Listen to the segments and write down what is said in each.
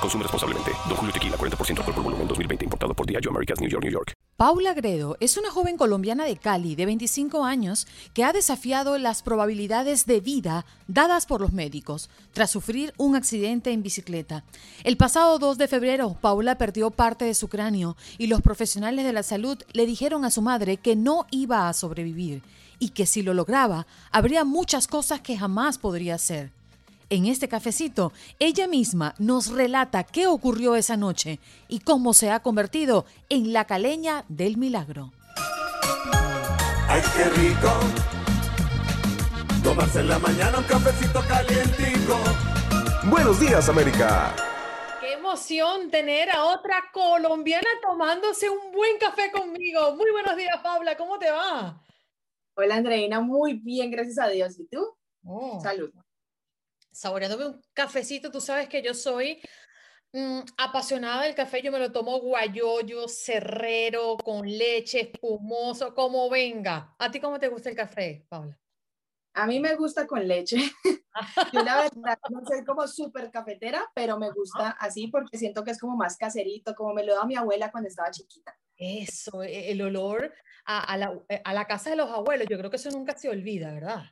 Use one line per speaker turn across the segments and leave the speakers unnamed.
Consume responsablemente. Don Julio Tequila, 40% alcohol por volumen, 2020. Importado por Diageo Americas, New York, New York.
Paula Gredo es una joven colombiana de Cali de 25 años que ha desafiado las probabilidades de vida dadas por los médicos tras sufrir un accidente en bicicleta. El pasado 2 de febrero, Paula perdió parte de su cráneo y los profesionales de la salud le dijeron a su madre que no iba a sobrevivir y que si lo lograba, habría muchas cosas que jamás podría hacer. En este cafecito, ella misma nos relata qué ocurrió esa noche y cómo se ha convertido en la caleña del milagro.
¡Ay, qué rico! Tomarse en la mañana un cafecito calientico.
Buenos días, América.
Qué emoción tener a otra colombiana tomándose un buen café conmigo. Muy buenos días, Paula. ¿Cómo te va?
Hola, Andreina. Muy bien, gracias a Dios. ¿Y tú?
Oh.
Salud
saboreándome un cafecito. Tú sabes que yo soy mm, apasionada del café. Yo me lo tomo guayoyo, cerrero, con leche, espumoso, como venga. ¿A ti cómo te gusta el café, Paula?
A mí me gusta con leche. Yo la verdad no soy como súper cafetera, pero me gusta así porque siento que es como más caserito, como me lo da mi abuela cuando estaba chiquita.
Eso, e, el olor a, la, a la casa de los abuelos, yo creo que eso nunca se olvida, ¿verdad?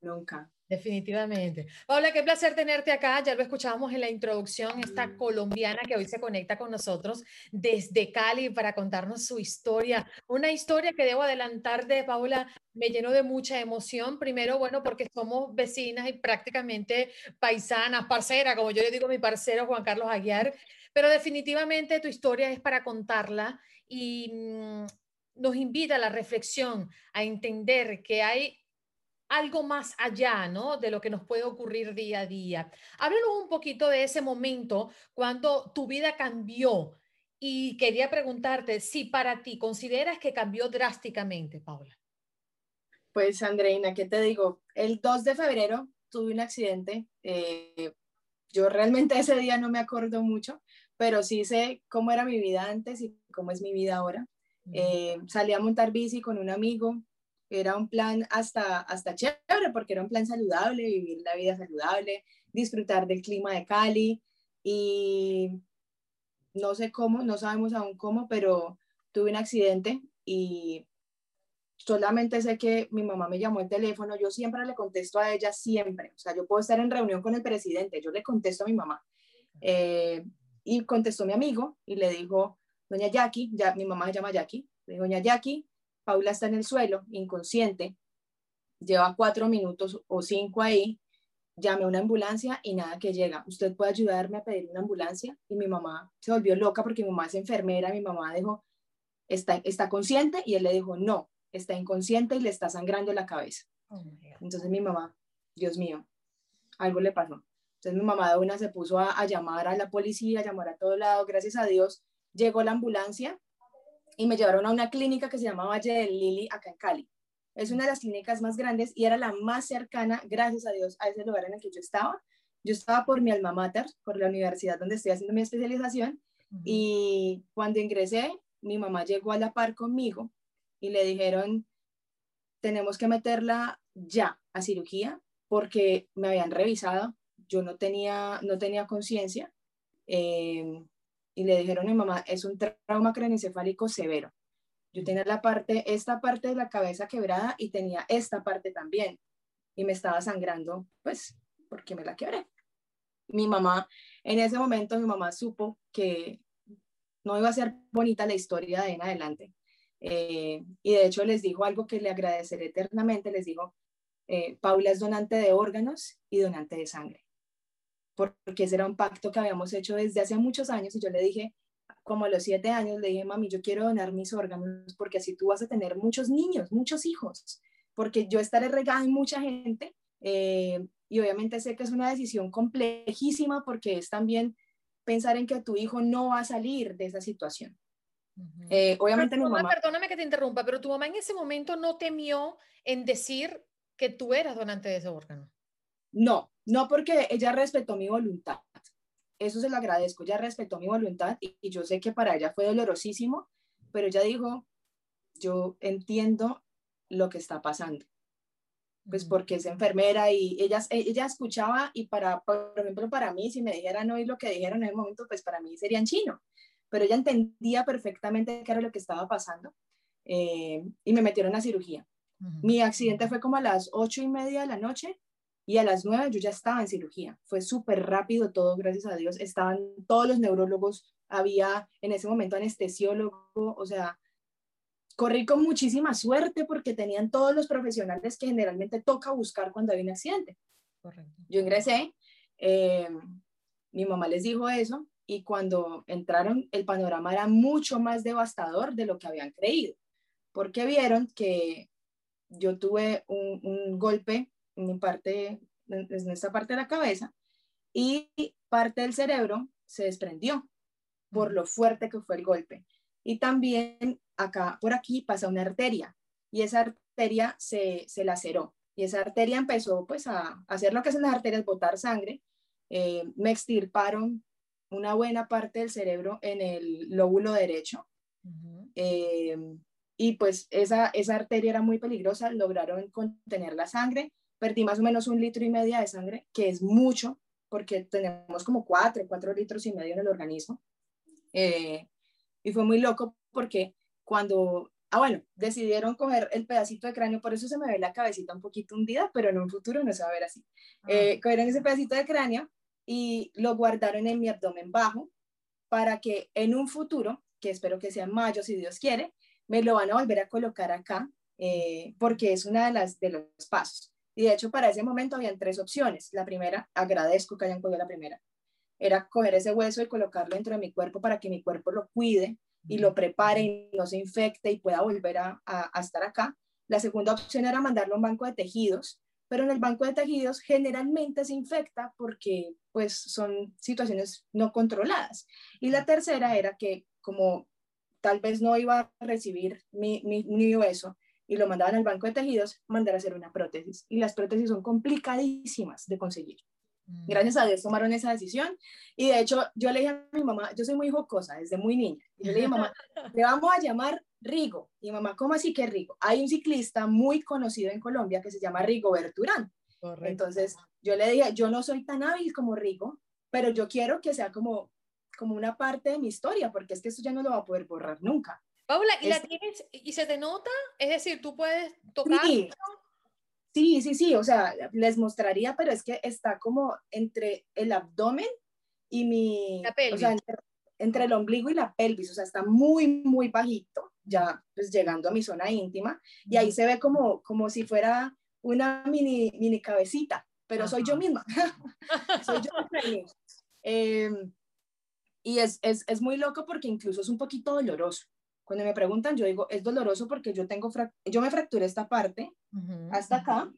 nunca.
Definitivamente. Paula, qué placer tenerte acá. Ya lo escuchábamos en la introducción, esta colombiana que hoy se conecta con nosotros desde Cali para contarnos su historia. Una historia que debo adelantar de Paula me llenó de mucha emoción. Primero, bueno, porque somos vecinas y prácticamente paisanas, parceras, como yo le digo a mi parcero Juan Carlos Aguiar. Pero definitivamente tu historia es para contarla y mm, nos invita a la reflexión, a entender que hay algo más allá, ¿no? De lo que nos puede ocurrir día a día. Háblanos un poquito de ese momento cuando tu vida cambió y quería preguntarte si para ti consideras que cambió drásticamente, Paula.
Pues Andreina, ¿qué te digo? El 2 de febrero tuve un accidente. Eh, yo realmente ese día no me acuerdo mucho, pero sí sé cómo era mi vida antes y cómo es mi vida ahora. Eh, salí a montar bici con un amigo, era un plan hasta, hasta chévere porque era un plan saludable, vivir la vida saludable, disfrutar del clima de Cali y no sé cómo, no sabemos aún cómo, pero tuve un accidente y solamente sé que mi mamá me llamó el teléfono, yo siempre le contesto a ella, siempre, o sea, yo puedo estar en reunión con el presidente, yo le contesto a mi mamá. Eh, y contestó mi amigo y le dijo, doña Jackie, ya, mi mamá se llama Jackie, le dijo, doña Jackie, Paula está en el suelo, inconsciente, lleva cuatro minutos o cinco ahí, llamé a una ambulancia y nada que llega. ¿Usted puede ayudarme a pedir una ambulancia? Y mi mamá se volvió loca porque mi mamá es enfermera, mi mamá dijo, ¿está, está consciente? Y él le dijo, no, está inconsciente y le está sangrando la cabeza. Oh, Entonces mi mamá, Dios mío, algo le pasó. Entonces mi mamá de una se puso a, a llamar a la policía, a llamar a todo lado. Gracias a Dios llegó la ambulancia y me llevaron a una clínica que se llama Valle del Lili, acá en Cali. Es una de las clínicas más grandes y era la más cercana, gracias a Dios, a ese lugar en el que yo estaba. Yo estaba por mi alma mater, por la universidad donde estoy haciendo mi especialización, y cuando ingresé, mi mamá llegó a la par conmigo y le dijeron, tenemos que meterla ya a cirugía porque me habían revisado, yo no tenía, no tenía conciencia. Eh, y le dijeron a mi mamá, es un trauma craneoencefálico severo. Yo tenía la parte, esta parte de la cabeza quebrada y tenía esta parte también. Y me estaba sangrando, pues, porque me la quebré. Mi mamá, en ese momento, mi mamá supo que no iba a ser bonita la historia de en adelante. Eh, y de hecho les dijo algo que le agradeceré eternamente. Les dijo, eh, Paula es donante de órganos y donante de sangre porque ese era un pacto que habíamos hecho desde hace muchos años y yo le dije, como a los siete años, le dije, mami, yo quiero donar mis órganos porque así tú vas a tener muchos niños, muchos hijos, porque yo estaré regada en mucha gente eh, y obviamente sé que es una decisión complejísima porque es también pensar en que tu hijo no va a salir de esa situación. Eh, obviamente
mi
mamá,
Perdóname que te interrumpa, pero tu mamá en ese momento no temió en decir que tú eras donante de ese órgano.
No, no porque ella respetó mi voluntad. Eso se lo agradezco. Ella respetó mi voluntad y, y yo sé que para ella fue dolorosísimo, pero ella dijo, yo entiendo lo que está pasando pues porque es enfermera y ella, ella escuchaba y para, por ejemplo, para mí, si me dijeran hoy lo que dijeron en el momento, pues para mí sería en chino, pero ella entendía perfectamente qué era lo que estaba pasando eh, y me metieron a cirugía. Mi accidente fue como a las ocho y media de la noche y a las nueve yo ya estaba en cirugía. Fue súper rápido todo, gracias a Dios. Estaban todos los neurólogos, había en ese momento anestesiólogo, o sea, corrí con muchísima suerte porque tenían todos los profesionales que generalmente toca buscar cuando hay un accidente. Yo ingresé, eh, mi mamá les dijo eso y cuando entraron el panorama era mucho más devastador de lo que habían creído, porque vieron que yo tuve un, golpe mi parte, en esta parte de la cabeza y parte del cerebro se desprendió por lo fuerte que fue el golpe. Y también acá, por aquí pasa una arteria y esa arteria se, se laceró y esa arteria empezó pues a, hacer lo que hacen las arterias, botar sangre. Eh, me extirparon una buena parte del cerebro en el lóbulo derecho. Eh, y pues esa, esa arteria era muy peligrosa, lograron contener la sangre, perdí más o menos un litro y medio de sangre, que es mucho, porque tenemos como cuatro, cuatro litros y medio en el organismo. Eh, y fue muy loco porque cuando, ah, bueno, decidieron coger el pedacito de cráneo, por eso se me ve la cabecita un poquito hundida, pero en un futuro no se va a ver así. Ah. Eh, cogieron ese pedacito de cráneo y lo guardaron en mi abdomen bajo para que en un futuro, que espero que sea en mayo, si Dios quiere, me lo van a volver a colocar acá, eh, porque es una de las de los pasos. Y de hecho, para ese momento habían tres opciones. La primera, agradezco que hayan cogido la primera, era coger ese hueso y colocarlo dentro de mi cuerpo para que mi cuerpo lo cuide y lo prepare y no se infecte y pueda volver a, estar acá. La segunda opción era mandarlo a un banco de tejidos, pero en el banco de tejidos generalmente se infecta porque pues son situaciones no controladas. Y la tercera era que como tal vez no iba a recibir mi, mi, mi hueso y lo mandaban al banco de tejidos, mandar a hacer una prótesis. Y las prótesis son complicadísimas de conseguir. Mm. Gracias a Dios tomaron esa decisión y de hecho yo le dije a mi mamá, yo soy muy jocosa desde muy niña, y yo le dije, mamá, le vamos a llamar Rigo. Y mamá, ¿cómo así que Rigo? Hay un ciclista muy conocido en Colombia que se llama Rigo Berturán. Entonces yo le dije, yo no soy tan hábil como Rigo, pero yo quiero que sea como, como una parte de mi historia, porque es que esto ya no lo va a poder borrar nunca.
Paula, ¿y, la tienes, ¿y se te nota? Es decir, tú puedes tocar. Sí,
Sí, sí, sí, o sea, les mostraría, pero es que está como entre el abdomen y mi, o sea, entre, el ombligo y la pelvis, o sea, está muy, muy bajito, ya pues llegando a mi zona íntima, y ahí se ve como, como si fuera una mini, mini cabecita, pero soy yo misma, soy yo misma. Em, y es, es, es muy loco porque incluso es un poquito doloroso. Cuando me preguntan, yo digo, es doloroso porque yo tengo, yo me fracturé esta parte hasta acá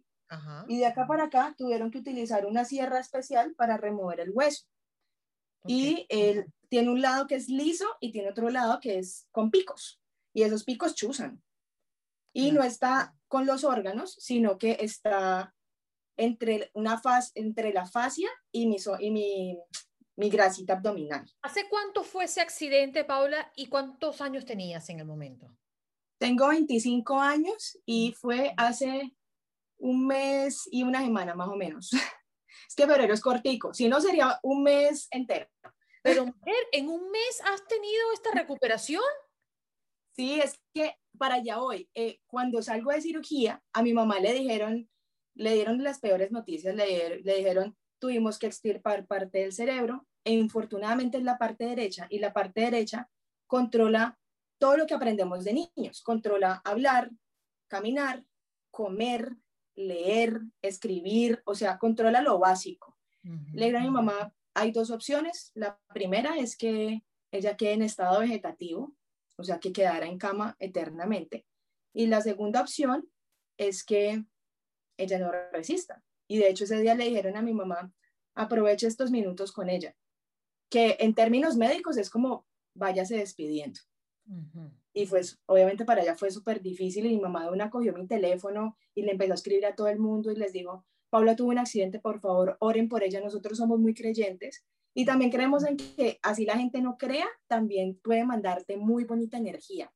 y de acá para acá tuvieron que utilizar una sierra especial para remover el hueso. Y él tiene un lado que es liso y tiene otro lado que es con picos y esos picos chuzan. Y no está con los órganos, sino que está entre, una faz, entre la fascia y mi, y mi mi grasita abdominal.
¿Hace cuánto fue ese accidente, Paula, y cuántos años tenías en el momento?
Tengo 25 años y fue hace un mes y una semana más o menos. Es que febrero es cortico, si no sería un mes entero.
Pero mujer, ¿en un mes has tenido esta recuperación?
Sí, es que para allá hoy, eh, cuando salgo de cirugía, a mi mamá le dijeron, le dieron las peores noticias, le, le dijeron, tuvimos que extirpar parte del cerebro e infortunadamente es la parte derecha y la parte derecha controla todo lo que aprendemos de niños, controla hablar, caminar, comer, leer, escribir, o sea, controla lo básico. Le digo a mi mamá, hay dos opciones. La primera es que ella quede en estado vegetativo, o sea, que quedara en cama eternamente. Y la segunda opción es que ella no resista. Y de hecho ese día le dijeron a mi mamá, aproveche estos minutos con ella, que en términos médicos es como váyase despidiendo. Y pues obviamente para ella fue súper difícil y mi mamá de una cogió mi teléfono y le empezó a escribir a todo el mundo y les dijo, Paula tuvo un accidente, por favor, oren por ella, nosotros somos muy creyentes y también creemos en que así la gente no crea, también puede mandarte muy bonita energía.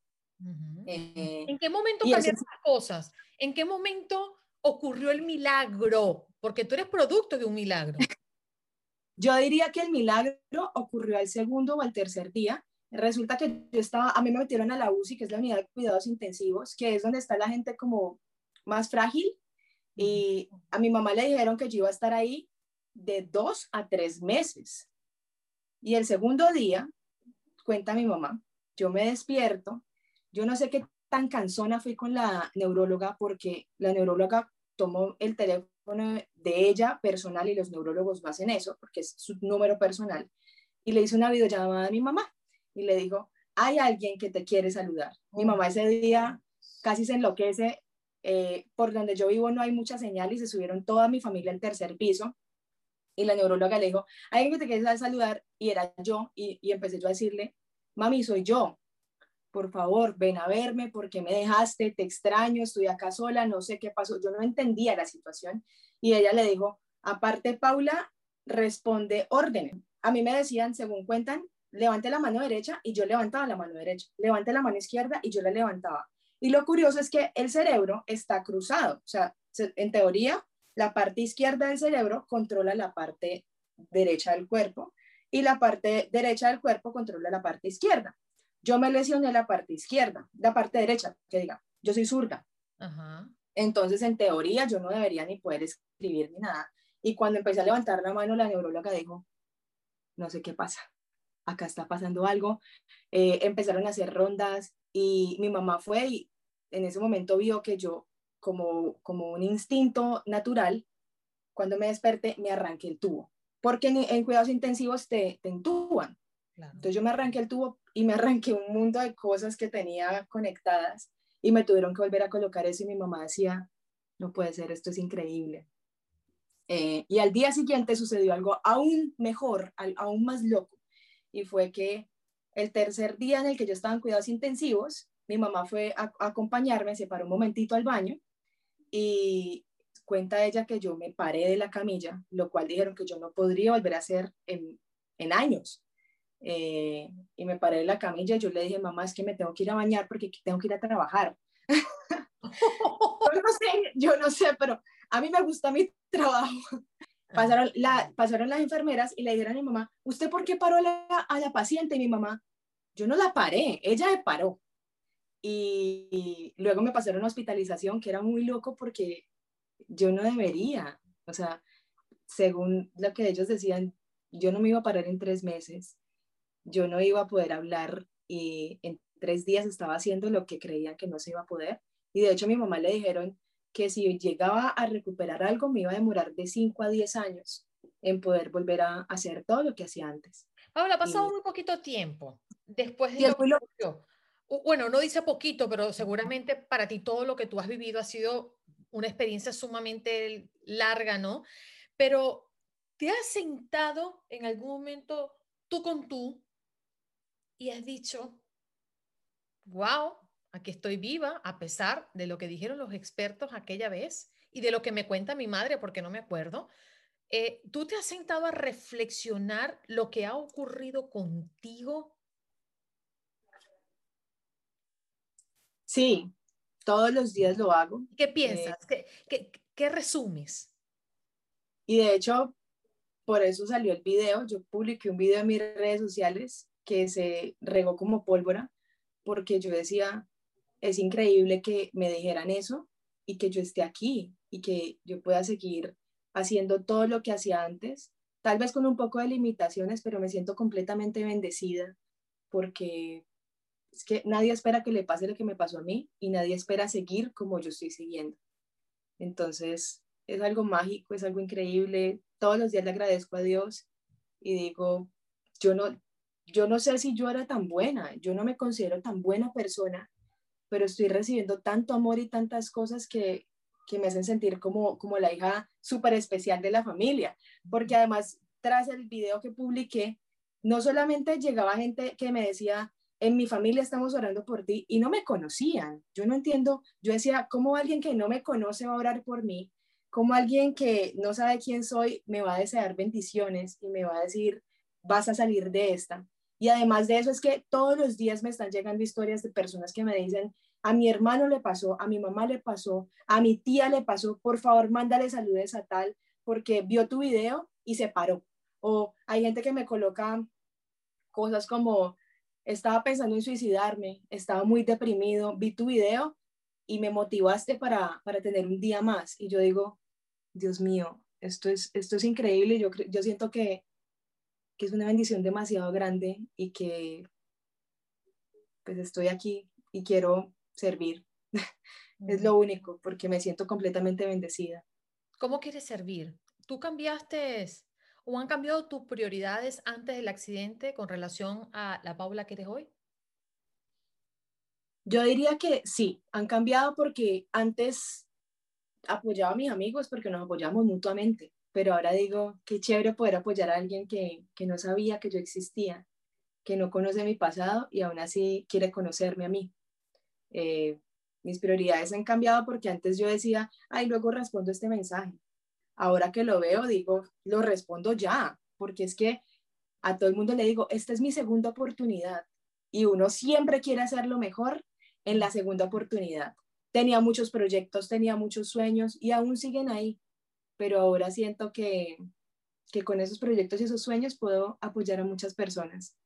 Eh, ¿En qué momento cambiaron las cosas? ¿En qué momento ocurrió el milagro? Porque tú eres producto de un milagro.
Yo diría que el milagro ocurrió al segundo o al tercer día. Resulta que yo estaba, a mí me metieron a la UCI, que es la unidad de cuidados intensivos, que es donde está la gente como más frágil. Y a mi mamá le dijeron que yo iba a estar ahí de dos a tres meses. Y el segundo día, cuenta mi mamá, yo me despierto, yo no sé qué tan cansona fui con la neuróloga porque la neuróloga tomó el teléfono de ella personal y los neurólogos hacen eso porque es su número personal y le hizo una videollamada a mi mamá y le dijo, hay alguien que te quiere saludar. Mi mamá ese día casi se enloquece, eh, por donde yo vivo no hay mucha señal y se subieron toda mi familia al tercer piso y la neuróloga le dijo, hay alguien que te quiere saludar y era yo y, y empecé yo a decirle, mami, soy yo, por favor, ven a verme, porque me dejaste? Te extraño, estoy acá sola, no sé qué pasó. Yo no entendía la situación. Y ella le dijo, aparte, Paula, responde orden. A mí me decían, según cuentan, levante la mano derecha y yo levantaba la mano derecha. Levante la mano izquierda y yo la levantaba. Y lo curioso es que el cerebro está cruzado. O sea, en teoría, la parte izquierda del cerebro controla la parte derecha del cuerpo y la parte derecha del cuerpo controla la parte izquierda. Yo me lesioné la parte izquierda, la parte derecha, que diga, yo soy zurda. Entonces, en teoría, yo no debería ni poder escribir ni nada. Y cuando empecé a levantar la mano, la neuróloga dijo, no sé qué pasa, acá está pasando algo. Eh, empezaron a hacer rondas y mi mamá fue y en ese momento vio que yo, como, como un instinto natural, cuando me desperté, me arranqué el tubo. Porque en, cuidados intensivos te, te entuban. Entonces yo me arranqué el tubo y me arranqué un mundo de cosas que tenía conectadas y me tuvieron que volver a colocar eso y mi mamá decía, no puede ser, esto es increíble. Eh, y al día siguiente sucedió algo aún mejor, aún más loco, y fue que el tercer día en el que yo estaba en cuidados intensivos, mi mamá fue a, acompañarme, se paró un momentito al baño y cuenta ella que yo me paré de la camilla, lo cual dijeron que yo no podría volver a hacer en, en años. Eh, y me paré la camilla y yo le dije, mamá, es que me tengo que ir a bañar porque tengo que ir a trabajar. yo, no sé, yo no sé, pero a mí me gusta mi trabajo. Pasaron, la, pasaron las enfermeras y le dijeron a mi mamá, ¿usted por qué paró a la, a la paciente? Y mi mamá, yo no la paré, ella me paró. Y, y, luego me pasaron a hospitalización, que era muy loco porque yo no debería. O sea, según lo que ellos decían, yo no me iba a parar en tres meses yo no iba a poder hablar y en tres días estaba haciendo lo que creían que no se iba a poder. Y de hecho a mi mamá le dijeron que si llegaba a recuperar algo me iba a demorar de 5 a 10 años en poder volver a hacer todo lo que hacía antes.
Paula, ha pasado muy poquito tiempo después de lo que Bueno, no dice poquito, pero seguramente para ti todo lo que tú has vivido ha sido una experiencia sumamente larga, ¿no? Pero ¿te has sentado en algún momento tú con tú y has dicho, wow, aquí estoy viva a pesar de lo que dijeron los expertos aquella vez y de lo que me cuenta mi madre, porque no me acuerdo. Eh, ¿Tú te has sentado a reflexionar lo que ha ocurrido contigo?
Sí, todos los días lo hago.
¿Qué eh, piensas? ¿Qué, qué, qué resumes?
Y de hecho, por eso salió el video. Yo publiqué un video en mis redes sociales que se regó como pólvora, porque yo decía, es increíble que me dijeran eso y que yo esté aquí y que yo pueda seguir haciendo todo lo que hacía antes, tal vez con un poco de limitaciones, pero me siento completamente bendecida porque es que nadie espera que le pase lo que me pasó a mí y nadie espera seguir como yo estoy siguiendo. Entonces, es algo mágico, es algo increíble. Todos los días le agradezco a Dios y digo, yo no, yo no sé si yo era tan buena, yo no me considero tan buena persona, pero estoy recibiendo tanto amor y tantas cosas que, que me hacen sentir como, como la hija súper especial de la familia, porque además tras el video que publiqué, no solamente llegaba gente que me decía, en mi familia estamos orando por ti y no me conocían. Yo no entiendo, yo decía, ¿cómo alguien que no me conoce va a orar por mí? ¿Cómo alguien que no sabe quién soy me va a desear bendiciones y me va a decir, vas a salir de esta? Y además de eso es que todos los días me están llegando historias de personas que me dicen, a mi hermano le pasó, a mi mamá le pasó, a mi tía le pasó, por favor, mándale saludes a tal porque vio tu video y se paró. O hay gente que me coloca cosas como, estaba pensando en suicidarme, estaba muy deprimido, vi tu video y me motivaste para, para tener un día más. Y yo digo, Dios mío, esto es, esto es increíble. Yo, yo siento que, que es una bendición demasiado grande y que pues estoy aquí y quiero servir. es lo único, porque me siento completamente bendecida.
¿Cómo quieres servir? ¿Tú cambiaste o han cambiado tus prioridades antes del accidente con relación a la Paula que eres hoy?
Yo diría que sí, han cambiado porque antes apoyaba a mis amigos porque nos apoyamos mutuamente, pero ahora digo, qué chévere poder apoyar a alguien que, que no sabía que yo existía, que no conoce mi pasado y aún así quiere conocerme a mí. Eh, mis prioridades han cambiado porque antes yo decía, ay, luego respondo este mensaje ahora que lo veo, digo, lo respondo ya, porque es que a todo el mundo le digo, esta es mi segunda oportunidad y uno siempre quiere hacerlo mejor en la segunda oportunidad. Tenía muchos proyectos, tenía muchos sueños y aún siguen ahí, pero ahora siento que, que con esos proyectos y esos sueños puedo apoyar a muchas personas.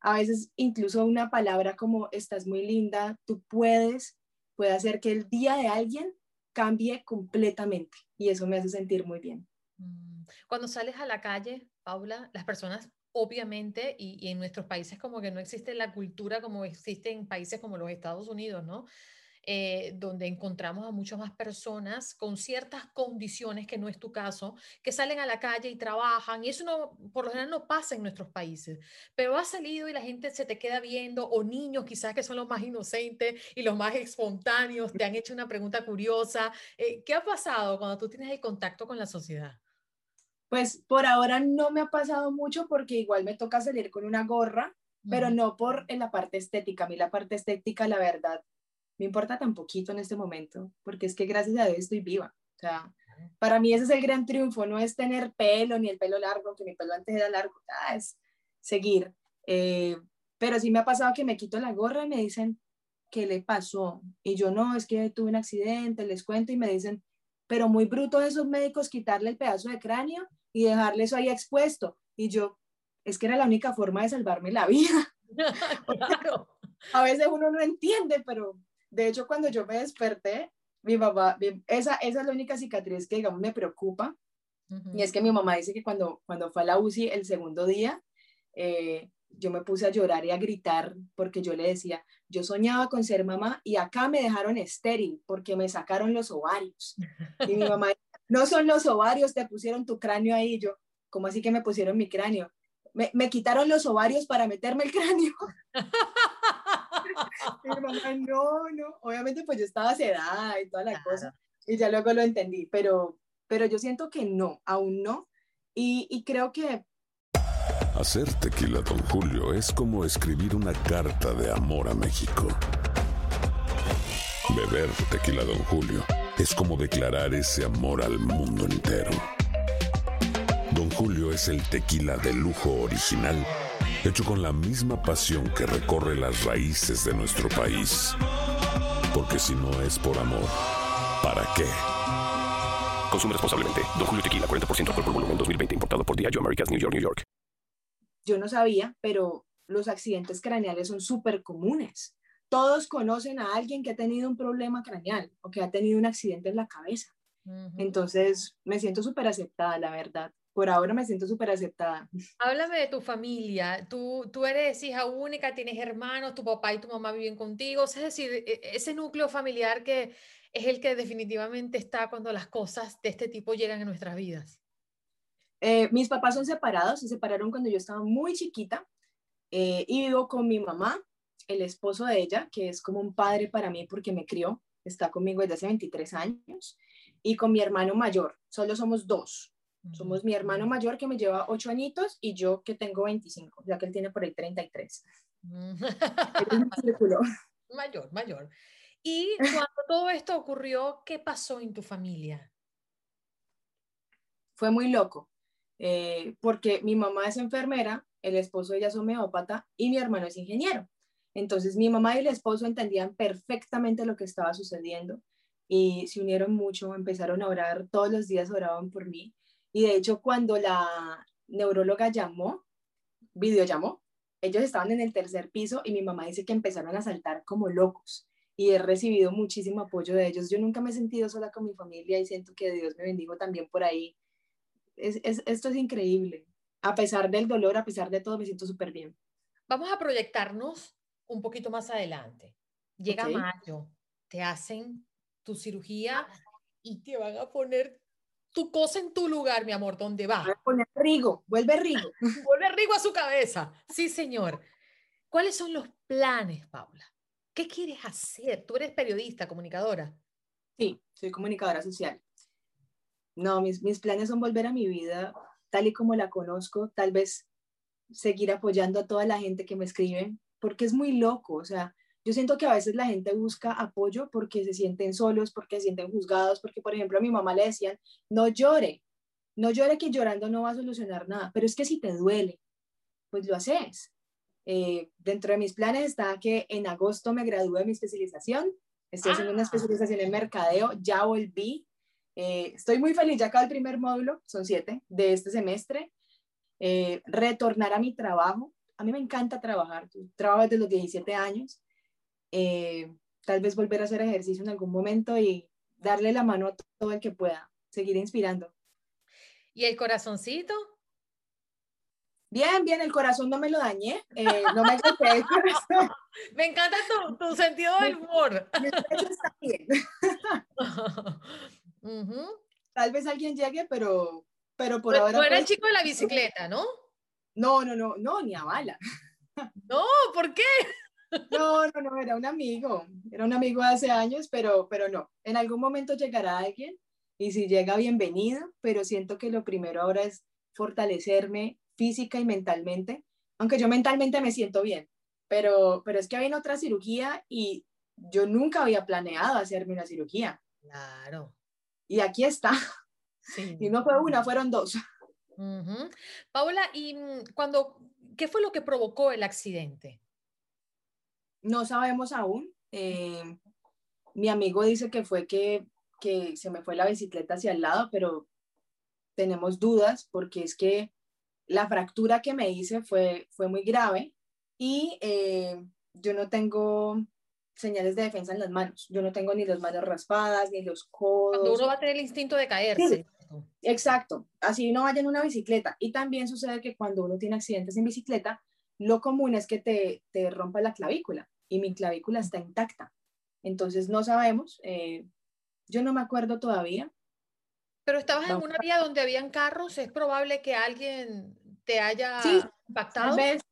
A veces incluso una palabra como estás muy linda, tú puedes, puede hacer que el día de alguien cambie completamente y eso me hace sentir muy bien.
Mm, cuando sales a la calle, Paula, las personas obviamente, y, en nuestros países como que no existe la cultura como existe en países como los Estados Unidos, ¿no? Eh, donde encontramos a muchas más personas con ciertas condiciones, que no es tu caso, que salen a la calle y trabajan, y eso no, por lo general no pasa en nuestros países, pero ha salido y la gente se te queda viendo, o niños quizás que son los más inocentes y los más espontáneos, te han hecho una pregunta curiosa. Eh, ¿Qué ha pasado cuando tú tienes el contacto con la sociedad?
Pues por ahora no me ha pasado mucho porque igual me toca salir con una gorra, pero no por en la parte estética. A mí la parte estética, la verdad, me importa tan poquito en este momento, porque es que gracias a Dios estoy viva. O sea, para mí ese es el gran triunfo, no es tener pelo ni el pelo largo, que mi pelo antes era largo, ah, es seguir. Eh, pero sí me ha pasado que me quito la gorra y me dicen, ¿qué le pasó? Y yo no, es que tuve un accidente, les cuento y me dicen, pero muy bruto de esos médicos quitarle el pedazo de cráneo y dejarle eso ahí expuesto. Y yo, es que era la única forma de salvarme la vida. a veces uno no entiende, pero de hecho, cuando yo me desperté, mi mamá, esa, esa es la única cicatriz que, digamos, me preocupa. Y es que mi mamá dice que cuando, cuando fue a la UCI el segundo día, eh, yo me puse a llorar y a gritar porque yo le decía, yo soñaba con ser mamá y acá me dejaron estéril porque me sacaron los ovarios. Y mi mamá, no son los ovarios, te pusieron tu cráneo ahí. yo, ¿cómo así que me pusieron mi cráneo? Me, me quitaron los ovarios para meterme el cráneo. mi mamá, no, no, obviamente pues yo estaba sedada y toda la cosa, y ya luego lo entendí, pero, pero yo siento que no, aún no, y, y creo que...
Hacer tequila, don Julio, es como escribir una carta de amor a México. Beber tequila, don Julio, es como declarar ese amor al mundo entero. Don Julio es el tequila de lujo original hecho con la misma pasión que recorre las raíces de nuestro país. Porque si no es por amor, ¿para qué?
Consume responsablemente. Don Julio Tequila, 40% alcohol por volumen, 2020. Importado por Diageo Americas, New York, New York.
Yo no sabía, pero los accidentes craneales son súper comunes. Todos conocen a alguien que ha tenido un problema craneal o que ha tenido un accidente en la cabeza. Entonces, me siento súper aceptada, la verdad por ahora me siento súper aceptada.
Háblame de tu familia. Tú, tú eres hija única, tienes hermanos, tu papá y tu mamá viven contigo. Es decir, e, e, ese núcleo familiar que es el que definitivamente está cuando las cosas de este tipo llegan a nuestras vidas.
Eh, mis papás son separados, se separaron cuando yo estaba muy chiquita eh, y vivo con mi mamá, el esposo de ella, que es como un padre para mí porque me crió, está conmigo desde hace 23 años, y con mi hermano mayor, solo somos dos. Somos mi hermano mayor que me lleva ocho añitos y yo que tengo 25, ya que él tiene por ahí 33.
Mm.
Es un círculo.
Mayor, mayor. Y cuando todo esto ocurrió, ¿qué pasó en tu familia?
Fue muy loco, eh, porque mi mamá es enfermera, el esposo de ella es homeópata y mi hermano es ingeniero. Entonces mi mamá y el esposo entendían perfectamente lo que estaba sucediendo y se unieron mucho, empezaron a orar, todos los días oraban por mí. Y de hecho cuando la neuróloga llamó, video llamó, ellos estaban en el tercer piso y mi mamá dice que empezaron a saltar como locos y he recibido muchísimo apoyo de ellos. Yo nunca me he sentido sola con mi familia y siento que Dios me bendijo también por ahí. Es, es, esto es increíble. A pesar del dolor, a pesar de todo, me siento súper bien.
Vamos a proyectarnos un poquito más adelante. Llega mayo, te hacen tu cirugía y te van a poner tu cosa en tu lugar, mi amor, ¿dónde va?
Poner Rigo, vuelve Rigo.
Vuelve Rigo a su cabeza. Sí, señor. ¿Cuáles son los planes, Paula? ¿Qué quieres hacer? Tú eres periodista, comunicadora.
Sí, soy comunicadora social. No, mis, mis planes son volver a mi vida tal y como la conozco, tal vez seguir apoyando a toda la gente que me escribe, porque es muy loco, o sea, yo siento que a veces la gente busca apoyo porque se sienten solos, porque se sienten juzgados, porque por ejemplo a mi mamá le decían, no llore, no llore que llorando no va a solucionar nada, pero es que si te duele, pues lo haces. Eh, dentro de mis planes está que en agosto me gradúe de mi especialización, estoy haciendo una
Ah.
especialización en mercadeo, ya volví, eh, estoy muy feliz, ya acabo el primer módulo, son siete, de este semestre, eh, retornar a mi trabajo, a mí me encanta trabajar, trabajo desde los 17 años, eh, tal vez volver a hacer ejercicio en algún momento y darle la mano a todo el que pueda, seguir inspirando.
¿Y el corazoncito?
Bien, bien, el corazón no me lo dañé, eh, no me golpeé el corazón,
Me encanta tu, tu sentido del humor.
mi pecho está bien.
Ujú.
Tal vez alguien llegue, pero, pero por ahora...
Tú eres el
pues,
chico de la bicicleta, ¿no?
No, no, no, no, ni a bala.
No, ¿por qué?
No, no, no, era un amigo, era un amigo de hace años, pero, pero no, en algún momento llegará alguien y si llega, bienvenido, pero siento que lo primero ahora es fortalecerme física y mentalmente, aunque yo mentalmente me siento bien, pero, pero es que viene otra cirugía y yo nunca había planeado hacerme una cirugía
Claro.
y aquí está,
Sí.
y no fue una, fueron dos.
Ujú. Paula, ¿y mm, cuando, qué fue lo que provocó el accidente?
No sabemos aún. eh, mi amigo dice que fue que, que se me fue la bicicleta hacia el lado, pero tenemos dudas porque es que la fractura que me hice fue, fue muy grave y eh, yo no tengo señales de defensa en las manos. Yo no tengo ni las manos raspadas, ni los
Cuando
codos.
uno va a tener el instinto de caerse.
Exacto, así no vaya en una bicicleta. Y también sucede que cuando uno tiene accidentes en bicicleta, lo común es que te, te rompa la clavícula y mi clavícula está intacta. Entonces no sabemos, eh, yo no me acuerdo todavía.
Pero estabas en una vía donde habían carros, es probable que alguien te haya
Sí,
impactado.
Tal vez,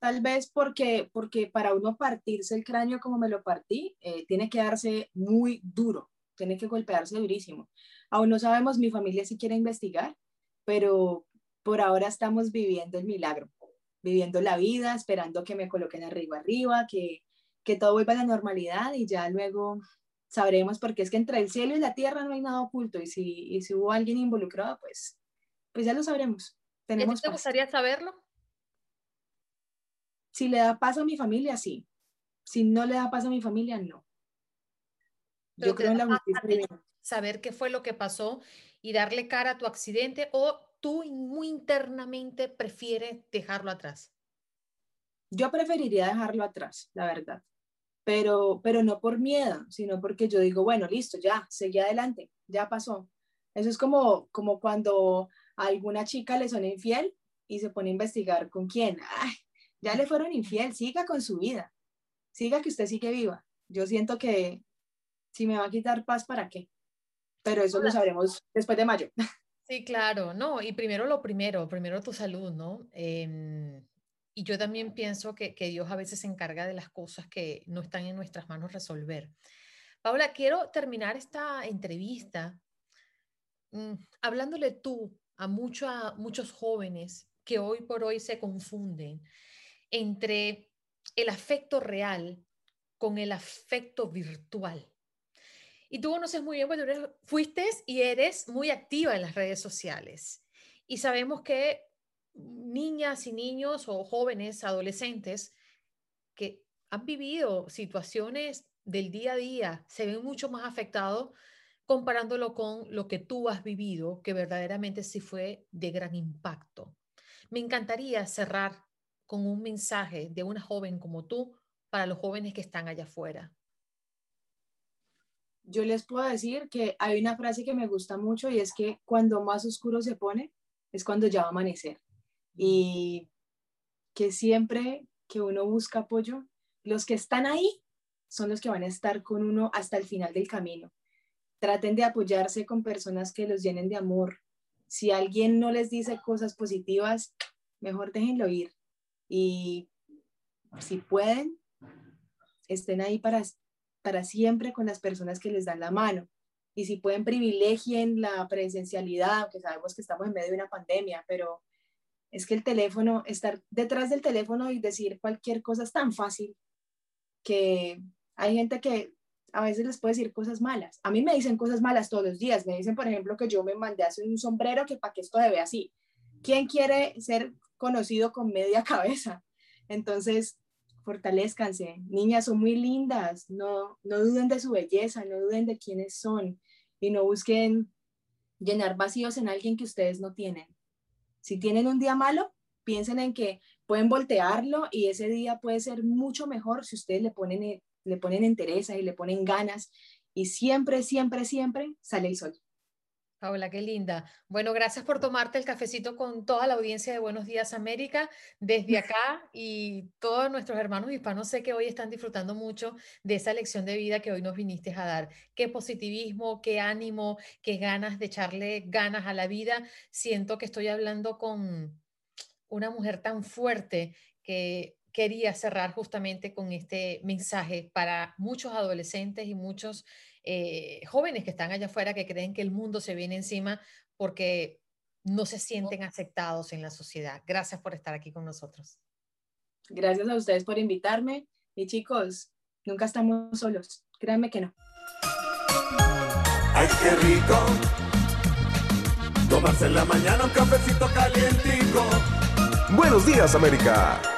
tal vez porque, porque para uno partirse el cráneo como me lo partí, eh, tiene que darse muy duro, tiene que golpearse durísimo. Aún no sabemos, mi familia sí quiere investigar, pero por ahora estamos viviendo el milagro, viviendo la vida, esperando que me coloquen arriba, arriba, que, que todo vuelva a la normalidad y ya luego sabremos, porque es que entre el cielo y la tierra no hay nada oculto y si, y si hubo alguien involucrado, pues, pues ya lo sabremos.
¿Y a ti
Tenemos
te
paz.
gustaría saberlo?
Si le da paz a mi familia, sí. Si no le da paz a mi familia, no.
Pero
Yo creo en la justicia.
Saber qué fue lo que pasó y darle cara a tu accidente o tú muy internamente prefieres dejarlo atrás.
Yo preferiría dejarlo atrás, la verdad. Pero, pero no por miedo, sino porque yo digo, bueno, listo, ya, seguí adelante, ya pasó. Eso es como, como cuando a alguna chica le son infiel y se pone a investigar con quién. Ay, ya le fueron infiel, siga con su vida. Siga que usted sigue viva. Yo siento que si me va a quitar paz, ¿para qué? Pero eso lo sabremos después de mayo.
Sí, claro, no, y primero lo primero, primero tu salud, ¿no? Em, y yo también pienso que, que Dios a veces se encarga de las cosas que no están en nuestras manos resolver. Paula, quiero terminar esta entrevista mm, hablándole tú a, a muchos jóvenes que hoy por hoy se confunden entre el afecto real con el afecto virtual. Y tú conoces muy bien, porque fuiste y eres muy activa en las redes sociales. Y sabemos que niñas y niños o jóvenes, adolescentes, que han vivido situaciones del día a día, se ven mucho más afectados comparándolo con lo que tú has vivido, que verdaderamente sí fue de gran impacto. Me encantaría cerrar con un mensaje de una joven como tú para los jóvenes que están allá afuera.
Yo les puedo decir que hay una frase que me gusta mucho y es que cuando más oscuro se pone es cuando ya va a amanecer. Y que siempre que uno busca apoyo, los que están ahí son los que van a estar con uno hasta el final del camino traten de apoyarse con personas que los llenen de amor. Si alguien no les dice cosas positivas, mejor déjenlo ir. Y si pueden, estén ahí para, para siempre con las personas que les dan la mano. Y si pueden, privilegien la presencialidad, aunque sabemos que estamos en medio de una pandemia, pero es que el teléfono, estar detrás del teléfono y decir cualquier cosa es tan fácil que hay gente que a veces les puedo decir cosas malas. A mí me dicen cosas malas todos los días. Me dicen, por ejemplo, que yo me mandé a hacer un sombrero que para que esto debe así. ¿Quién quiere ser conocido con media cabeza? Entonces, fortalezcanse. Niñas son muy lindas. No, no duden de su belleza, no duden de quiénes son y no busquen llenar vacíos en alguien que ustedes no tienen. Si tienen un día malo, piensen en que pueden voltearlo y ese día puede ser mucho mejor si ustedes le ponen le ponen entereza y le ponen ganas y siempre, siempre, siempre sale el sol.
Paula, qué linda. Bueno, gracias por tomarte el cafecito con toda la audiencia de Buenos Días América desde acá y todos nuestros hermanos hispanos sé que hoy están disfrutando mucho de esa lección de vida que hoy nos viniste a dar. Qué positivismo, qué ánimo, qué ganas de echarle ganas a la vida. Siento que estoy hablando con una mujer tan fuerte que quería cerrar justamente con este mensaje para muchos adolescentes y muchos eh, jóvenes que están allá afuera que creen que el mundo se viene encima porque no se sienten aceptados en la sociedad. Gracias por estar aquí con nosotros.
Gracias a ustedes por invitarme. Y chicos, nunca estamos solos. Créanme que no.
Ay, qué rico. Tomarse en la mañana un cafecito calientico.
Buenos días, América.